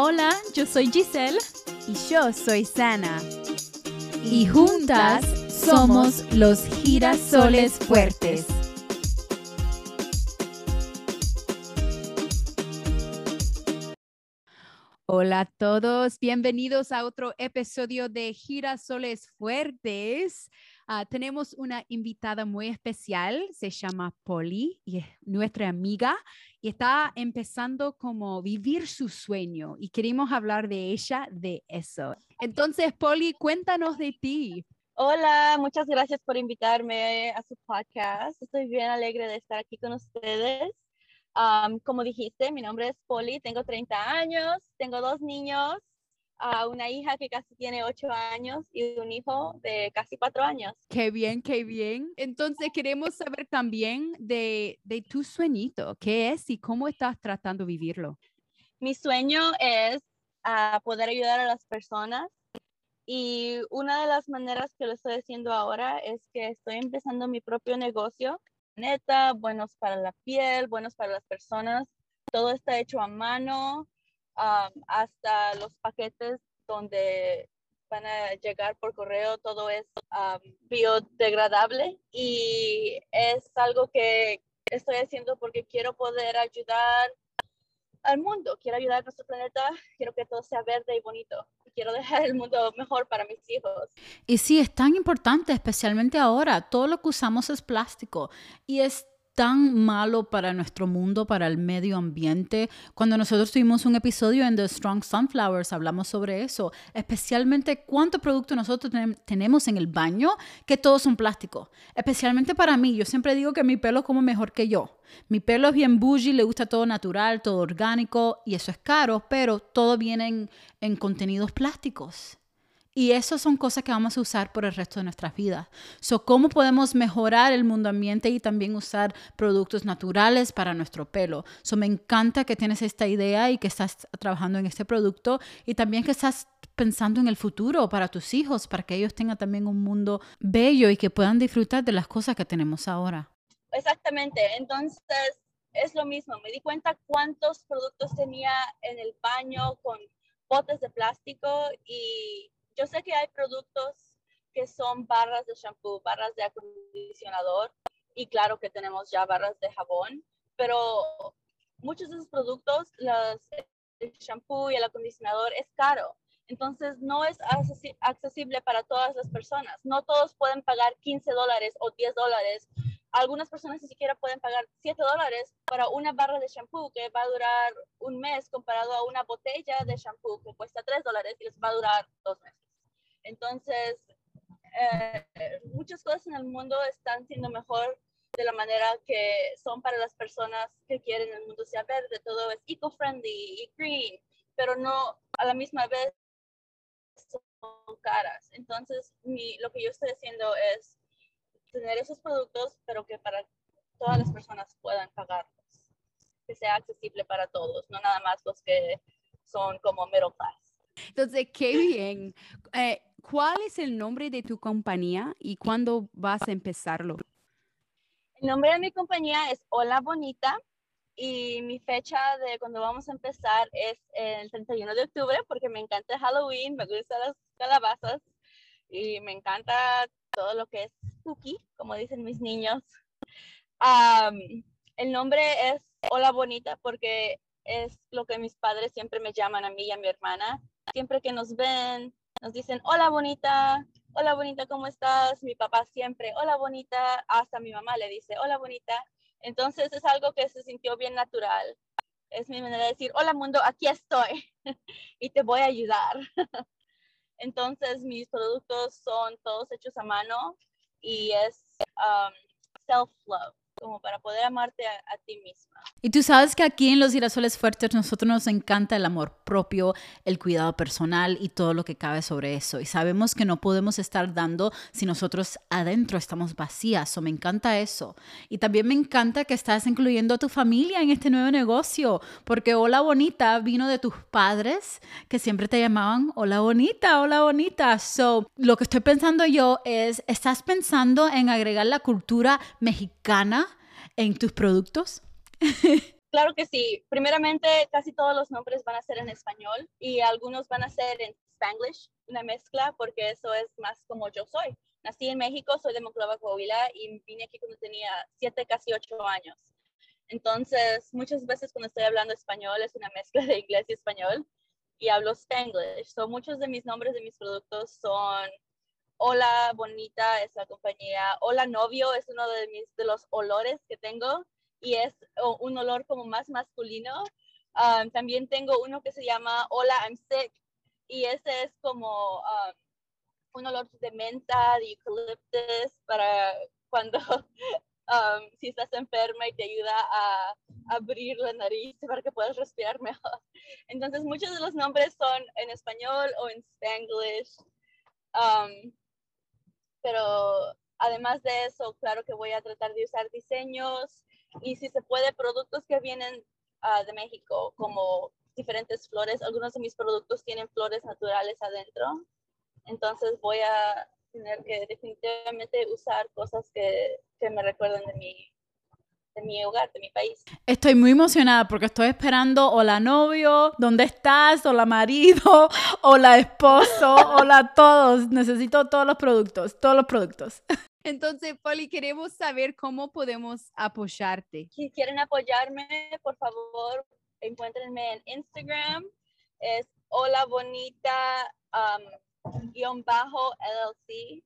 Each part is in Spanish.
Hola, yo soy Giselle. Y yo soy Sana. Y juntas somos los girasoles fuertes. Hola a todos, bienvenidos a otro episodio de Girasoles Fuertes. Ah, tenemos una invitada muy especial, se llama Polly y es nuestra amiga y está empezando como vivir su sueño y queremos hablar de ella, de eso. Entonces, Polly, cuéntanos de ti. Hola, muchas gracias por invitarme a su podcast. Estoy bien alegre de estar aquí con ustedes. como dijiste, mi nombre es Polly, tengo 30 años, tengo dos niños a una hija que casi tiene ocho años y un hijo de casi cuatro años. Qué bien, qué bien. Entonces queremos saber también de, de tu sueñito, qué es y cómo estás tratando de vivirlo. Mi sueño es uh, poder ayudar a las personas y una de las maneras que lo estoy haciendo ahora es que estoy empezando mi propio negocio. Neta, buenos para la piel, buenos para las personas. Todo está hecho a mano hasta los paquetes donde van a llegar por correo, todo es biodegradable y es algo que estoy haciendo porque quiero poder ayudar al mundo, quiero ayudar a nuestro planeta, quiero que todo sea verde y bonito, quiero dejar el mundo mejor para mis hijos. Y sí, es tan importante, especialmente ahora, todo lo que usamos es plástico y es tan malo para nuestro mundo, para el medio ambiente. Cuando nosotros tuvimos un episodio en The Strong Sunflowers, hablamos sobre eso, especialmente cuánto producto nosotros tenemos en el baño, que todos son plásticos. Especialmente para mí, yo siempre digo que mi pelo como mejor que yo. Mi pelo es bien bougie, le gusta todo natural, todo orgánico y eso es caro, pero todo viene en contenidos plásticos. Y eso son cosas que vamos a usar por el resto de nuestras vidas. So, ¿Cómo podemos mejorar el mundo ambiente y también usar productos naturales para nuestro pelo? So, me encanta que tienes esta idea y que estás trabajando en este producto y también que estás pensando en el futuro para tus hijos, para que ellos tengan también un mundo bello y que puedan disfrutar de las cosas que tenemos ahora. Exactamente. Entonces, es lo mismo. Me di cuenta cuántos productos tenía en el baño con botes de plástico y yo sé que hay productos que son barras de shampoo, barras de acondicionador y claro que tenemos ya barras de jabón, pero muchos de esos productos, los, el shampoo y el acondicionador es caro. Entonces no es accesible para todas las personas. No todos pueden pagar 15 dólares o 10 dólares. Algunas personas ni siquiera pueden pagar 7 dólares para una barra de shampoo que va a durar un mes comparado a una botella de shampoo que cuesta 3 dólares y les va a durar dos meses. Entonces, eh, muchas cosas en el mundo están siendo mejor de la manera que son para las personas que quieren el mundo sea verde, todo es eco-friendly y green, pero no a la misma vez son caras. Entonces, lo que yo estoy haciendo es tener esos productos, pero que para todas las personas puedan pagarlos, que sea accesible para todos, no nada más los que son como middle class. Entonces, qué bien. Eh, ¿Cuál es el nombre de tu compañía y cuándo vas a empezarlo? El nombre de mi compañía es Hola Bonita y mi fecha de cuando vamos a empezar es el 31 de octubre porque me encanta Halloween, me gustan las calabazas y me encanta todo lo que es spooky, como dicen mis niños. el nombre es Hola Bonita porque es lo que mis padres siempre me llaman a mí y a mi hermana. Siempre que nos ven, nos dicen, hola bonita, hola bonita, ¿cómo estás? Mi papá siempre, hola bonita, hasta mi mamá le dice, hola bonita. Entonces es algo que se sintió bien natural. Es mi manera de decir, hola mundo, aquí estoy y te voy a ayudar. Entonces mis productos son todos hechos a mano y es um, self-love como para poder amarte a, ti misma. Y tú sabes que aquí en Los Girasoles Fuertes nosotros nos encanta el amor propio, el cuidado personal y todo lo que cabe sobre eso. Y sabemos que no podemos estar dando si nosotros adentro estamos vacías. O me encanta eso. Y también me encanta que estás incluyendo a tu familia en este nuevo negocio, porque Hola Bonita vino de tus padres que siempre te llamaban Hola Bonita, Hola Bonita. So, lo que estoy pensando yo es, ¿estás pensando en agregar la cultura mexicana? En tus productos? Claro que sí. Primeramente, casi todos los nombres van a ser en español y algunos van a ser en spanglish, una mezcla, porque eso es más como yo soy. Nací en México, soy de Monclova, Coahuila y vine aquí cuando tenía siete, casi ocho años. Entonces, muchas veces cuando estoy hablando español es una mezcla de inglés y español y hablo spanglish. So, muchos de mis nombres de mis productos son Hola Bonita, es la compañía. Hola Novio es uno de, mis, de los olores que tengo y es un olor como más masculino. Um, también tengo uno que se llama Hola, I'm sick y ese es como um, un olor de menta, de eucaliptus para cuando um, si estás enferma y te ayuda a abrir la nariz para que puedas respirar mejor. Entonces muchos de los nombres son en español o en spanglish. Pero además de eso, claro que voy a tratar de usar diseños y si se puede, productos que vienen uh, de México, como diferentes flores. Algunos de mis productos tienen flores naturales adentro. Entonces voy a tener que definitivamente usar cosas que, que me recuerden de mi, de mi hogar, de mi país. Estoy muy emocionada porque estoy esperando hola novio, ¿dónde estás? Hola marido, hola esposo, hola todos. Necesito todos los productos, todos los productos. Entonces, Poli, queremos saber cómo podemos apoyarte. Si quieren apoyarme, por favor, encuéntrenme en Instagram. Es hola bonita um, guion bajo LLC.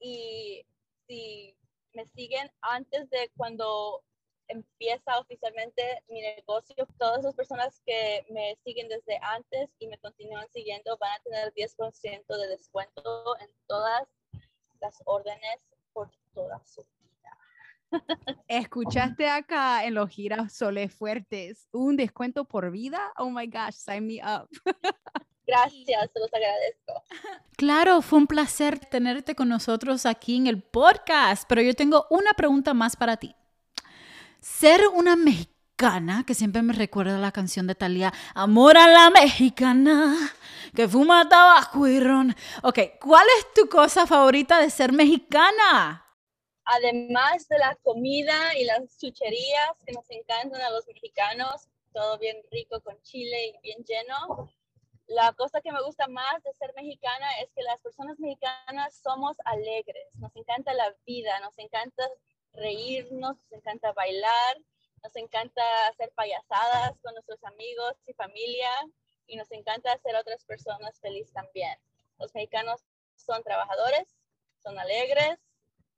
Y si me siguen antes de cuando empieza oficialmente mi negocio, todas las personas que me siguen desde antes y me continúan siguiendo van a tener 10% de descuento en todas las órdenes por toda su vida. Escuchaste acá en los girasoles fuertes un descuento por vida. Oh my gosh, sign me up. Gracias, se los agradezco. Claro, fue un placer tenerte con nosotros aquí en el podcast, pero yo tengo una pregunta más para ti. Ser una mexicana, que siempre me recuerda la canción de Talía, Amor a la mexicana, que fuma tabaco y ron. Ok, ¿cuál es tu cosa favorita de ser mexicana? Además de la comida y las chucherías que nos encantan a los mexicanos, todo bien rico con chile y bien lleno. La cosa que me gusta más de ser mexicana es que las personas mexicanas somos alegres, nos encanta la vida, nos encanta reírnos, nos encanta bailar, nos encanta hacer payasadas con nuestros amigos y familia y nos encanta hacer otras personas felices también. Los mexicanos son trabajadores, son alegres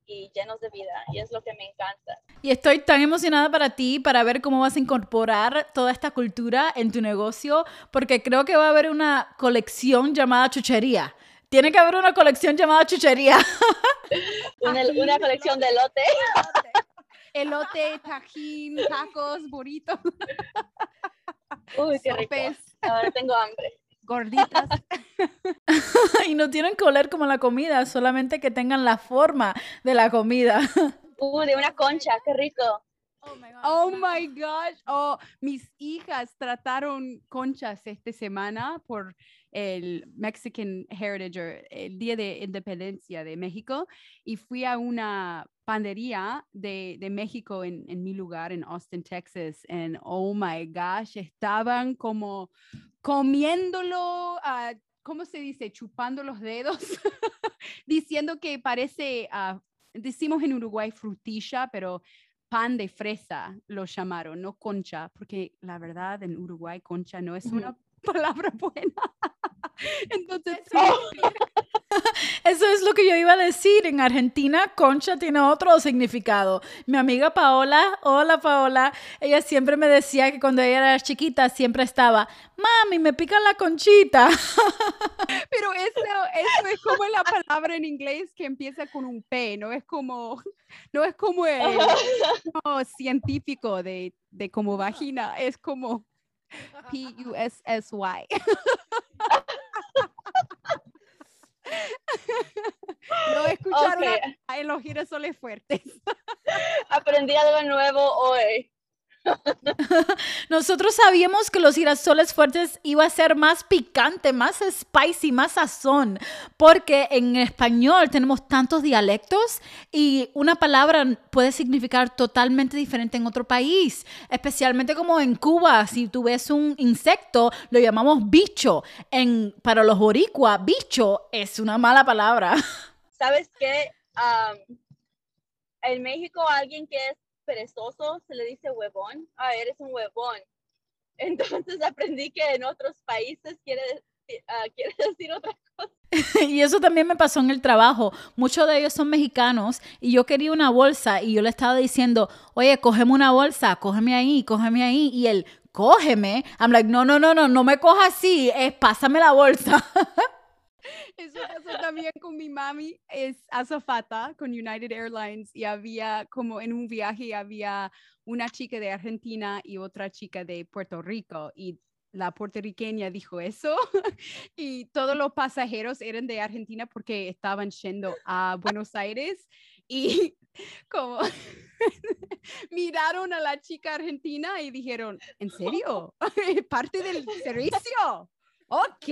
y llenos de vida y es lo que me encanta. Y estoy tan emocionada para ti, para ver cómo vas a incorporar toda esta cultura en tu negocio, porque creo que va a haber una colección llamada chuchería. Tiene que haber una colección llamada chuchería. una, una colección de elote. Elote, tajín, tacos, burritos. Uy, qué rico. Ahora tengo hambre. Gorditas. y no tienen que oler como la comida, solamente que tengan la forma de la comida. Uy, de una concha, qué rico. Oh my gosh. Oh, mis hijas trataron conchas esta semana por el Mexican Heritage, el Día de Independencia de México, y fui a una pandería de, de México en, en, mi lugar, en Austin, Texas, and oh my gosh, estaban como comiéndolo, uh, ¿cómo se dice? Chupando los dedos, diciendo que parece, uh, decimos en Uruguay frutilla, pero pan de fresa lo llamaron, no concha, porque la verdad en Uruguay concha no es una palabra buena. Entonces, Eso es lo que yo iba a decir. En Argentina, concha tiene otro significado. Mi amiga Paola, hola Paola, ella siempre me decía que cuando ella era chiquita siempre estaba, mami, me pica la conchita. Pero eso, eso es como la palabra en inglés que empieza con un P, no es como, no es como el científico de, de como vagina, es como P-U-S-S-Y. No escucharon en los girasoles fuertes. Aprendí algo nuevo hoy. Nosotros sabíamos que los girasoles fuertes iba a ser más picante, más spicy, más sazón, porque en español tenemos tantos dialectos y una palabra puede significar totalmente diferente en otro país, especialmente como en Cuba, si tú ves un insecto, lo llamamos bicho. En, para los boricua, bicho es una mala palabra. ¿Sabes qué? en México alguien que es perezoso se le dice huevón. Ah, eres un huevón. Entonces aprendí que en otros países quiere, ah, quiere decir otra cosa. y eso también me pasó en el trabajo. Muchos de ellos son mexicanos y yo quería una bolsa y yo le estaba diciendo, oye, cógeme una bolsa, cógeme ahí, cógeme ahí. Y él, cógeme. I'm like, no, no, no, no, no me coja así, es pásame la bolsa. Eso pasó también con mi mami, es azafata con United Airlines y había como en un viaje había una chica de Argentina y otra chica de Puerto Rico y la puertorriqueña dijo eso y todos los pasajeros eran de Argentina porque estaban yendo a Buenos Aires y como miraron a la chica argentina y dijeron, ¿en serio? ¿Parte del servicio? Ok,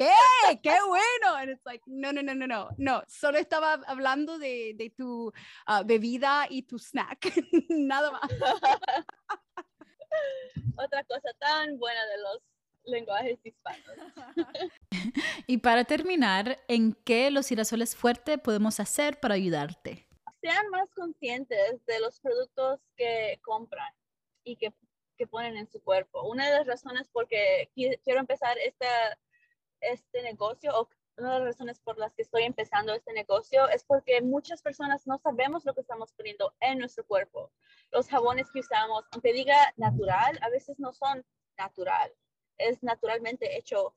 qué bueno. And it's like, no, no, no, no, no, no, solo estaba hablando de, de tu uh, bebida y tu snack, nada más. Otra cosa tan buena de los lenguajes hispanos. y para terminar, ¿en qué los girasoles fuertes podemos hacer para ayudarte? Sean más conscientes de los productos que compran y que, que ponen en su cuerpo. Una de las razones por que quiero empezar esta este negocio o una de las razones por las que estoy empezando este negocio es porque muchas personas no sabemos lo que estamos poniendo en nuestro cuerpo. Los jabones que usamos, aunque diga natural, a veces no son natural. Es naturalmente hecho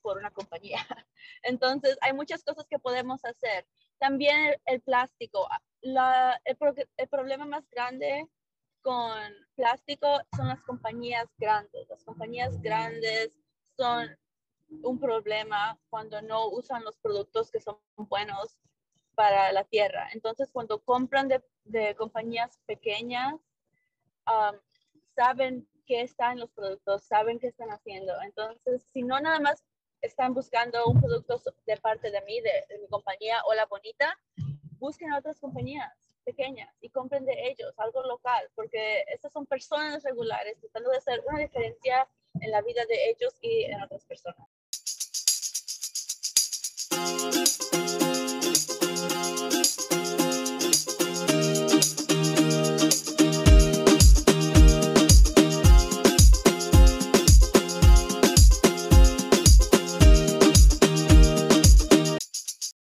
por una compañía. Entonces, hay muchas cosas que podemos hacer. También el, plástico. La, el, el problema más grande con plástico son las compañías grandes. Las compañías grandes son un problema cuando no usan los productos que son buenos para la tierra. Entonces, cuando compran de, compañías pequeñas, saben qué está en los productos, saben qué están haciendo. Entonces, si no nada más están buscando un producto de parte de mí, de, de mi compañía o la bonita, busquen otras compañías pequeñas y compren de ellos algo local, porque estas son personas regulares tratando de hacer una diferencia en la vida de ellos y en otras personas. Thank you.